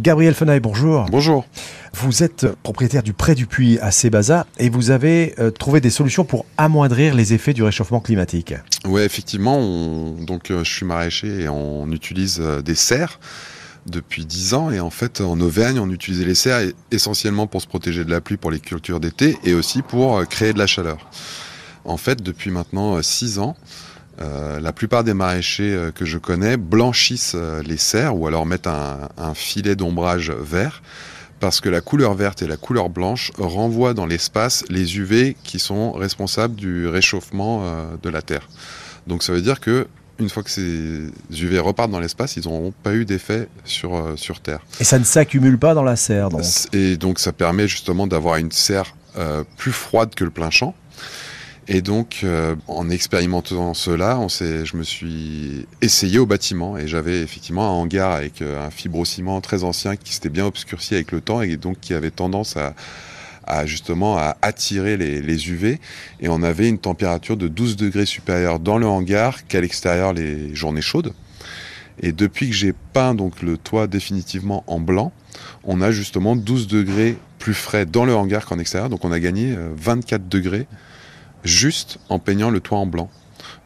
Gabriel Fenaille, bonjour. Bonjour. Vous êtes propriétaire du Pré du Puy à Sébaza et vous avez euh, trouvé des solutions pour amoindrir les effets du réchauffement climatique. Oui, effectivement. donc, euh, je suis maraîcher et on utilise euh, des serres depuis 10 ans. Et en fait, en Auvergne, on utilisait les serres essentiellement pour se protéger de la pluie pour les cultures d'été et aussi pour créer de la chaleur. En fait, depuis maintenant 6 ans, la plupart des maraîchers que je connais blanchissent les serres ou alors mettent un, un filet d'ombrage vert parce que la couleur verte et la couleur blanche renvoient dans l'espace les UV qui sont responsables du réchauffement euh, de la Terre. Donc ça veut dire que une fois que ces UV repartent dans l'espace, ils n'auront pas eu d'effet sur, euh, sur Terre. Et ça ne s'accumule pas dans la serre, donc? Et donc ça permet justement d'avoir une serre euh, plus froide que le plein champ. Et donc, euh, en expérimentant cela, on je me suis essayé au bâtiment et j'avais effectivement un hangar avec euh, un fibrociment très ancien qui s'était bien obscurci avec le temps et donc qui avait tendance à, justement à attirer les, UV et on avait une température de 12 degrés supérieure dans le hangar qu'à l'extérieur les journées chaudes. Et depuis que j'ai peint donc le toit définitivement en blanc, on a justement 12 degrés plus frais dans le hangar qu'en extérieur, donc on a gagné 24 euh, degrés juste en peignant le toit en blanc.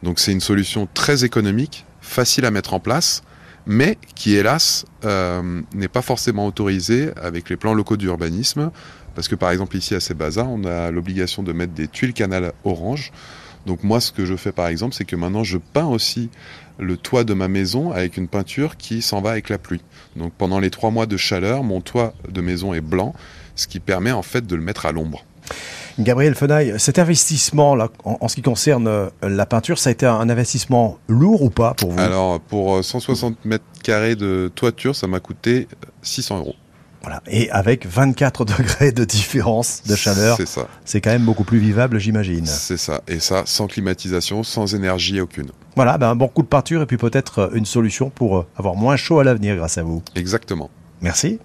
Donc c'est une solution très économique, facile à mettre en place, mais qui hélas euh, n'est pas forcément autorisée avec les plans locaux d'urbanisme, parce que par exemple ici à Sébaza, on a l'obligation de mettre des tuiles canal orange. Donc moi ce que je fais par exemple, c'est que maintenant je peins aussi le toit de ma maison avec une peinture qui s'en va avec la pluie. Donc pendant les trois mois de chaleur, mon toit de maison est blanc, ce qui permet en fait de le mettre à l'ombre. Gabriel Fenaille, cet investissement là, en, ce qui concerne euh, la peinture, ça a été un investissement lourd ou pas pour vous? Alors, pour 160 euh, mètres carrés de toiture, ça m'a coûté 600 euros. Voilà. Et avec 24 degrés de différence de chaleur, c'est ça. C'est quand même beaucoup plus vivable, j'imagine. C'est ça. Et ça, sans climatisation, sans énergie aucune. Voilà, ben un bon coup de peinture et puis peut-être euh, une solution pour avoir moins chaud à l'avenir grâce à vous. Exactement. Merci.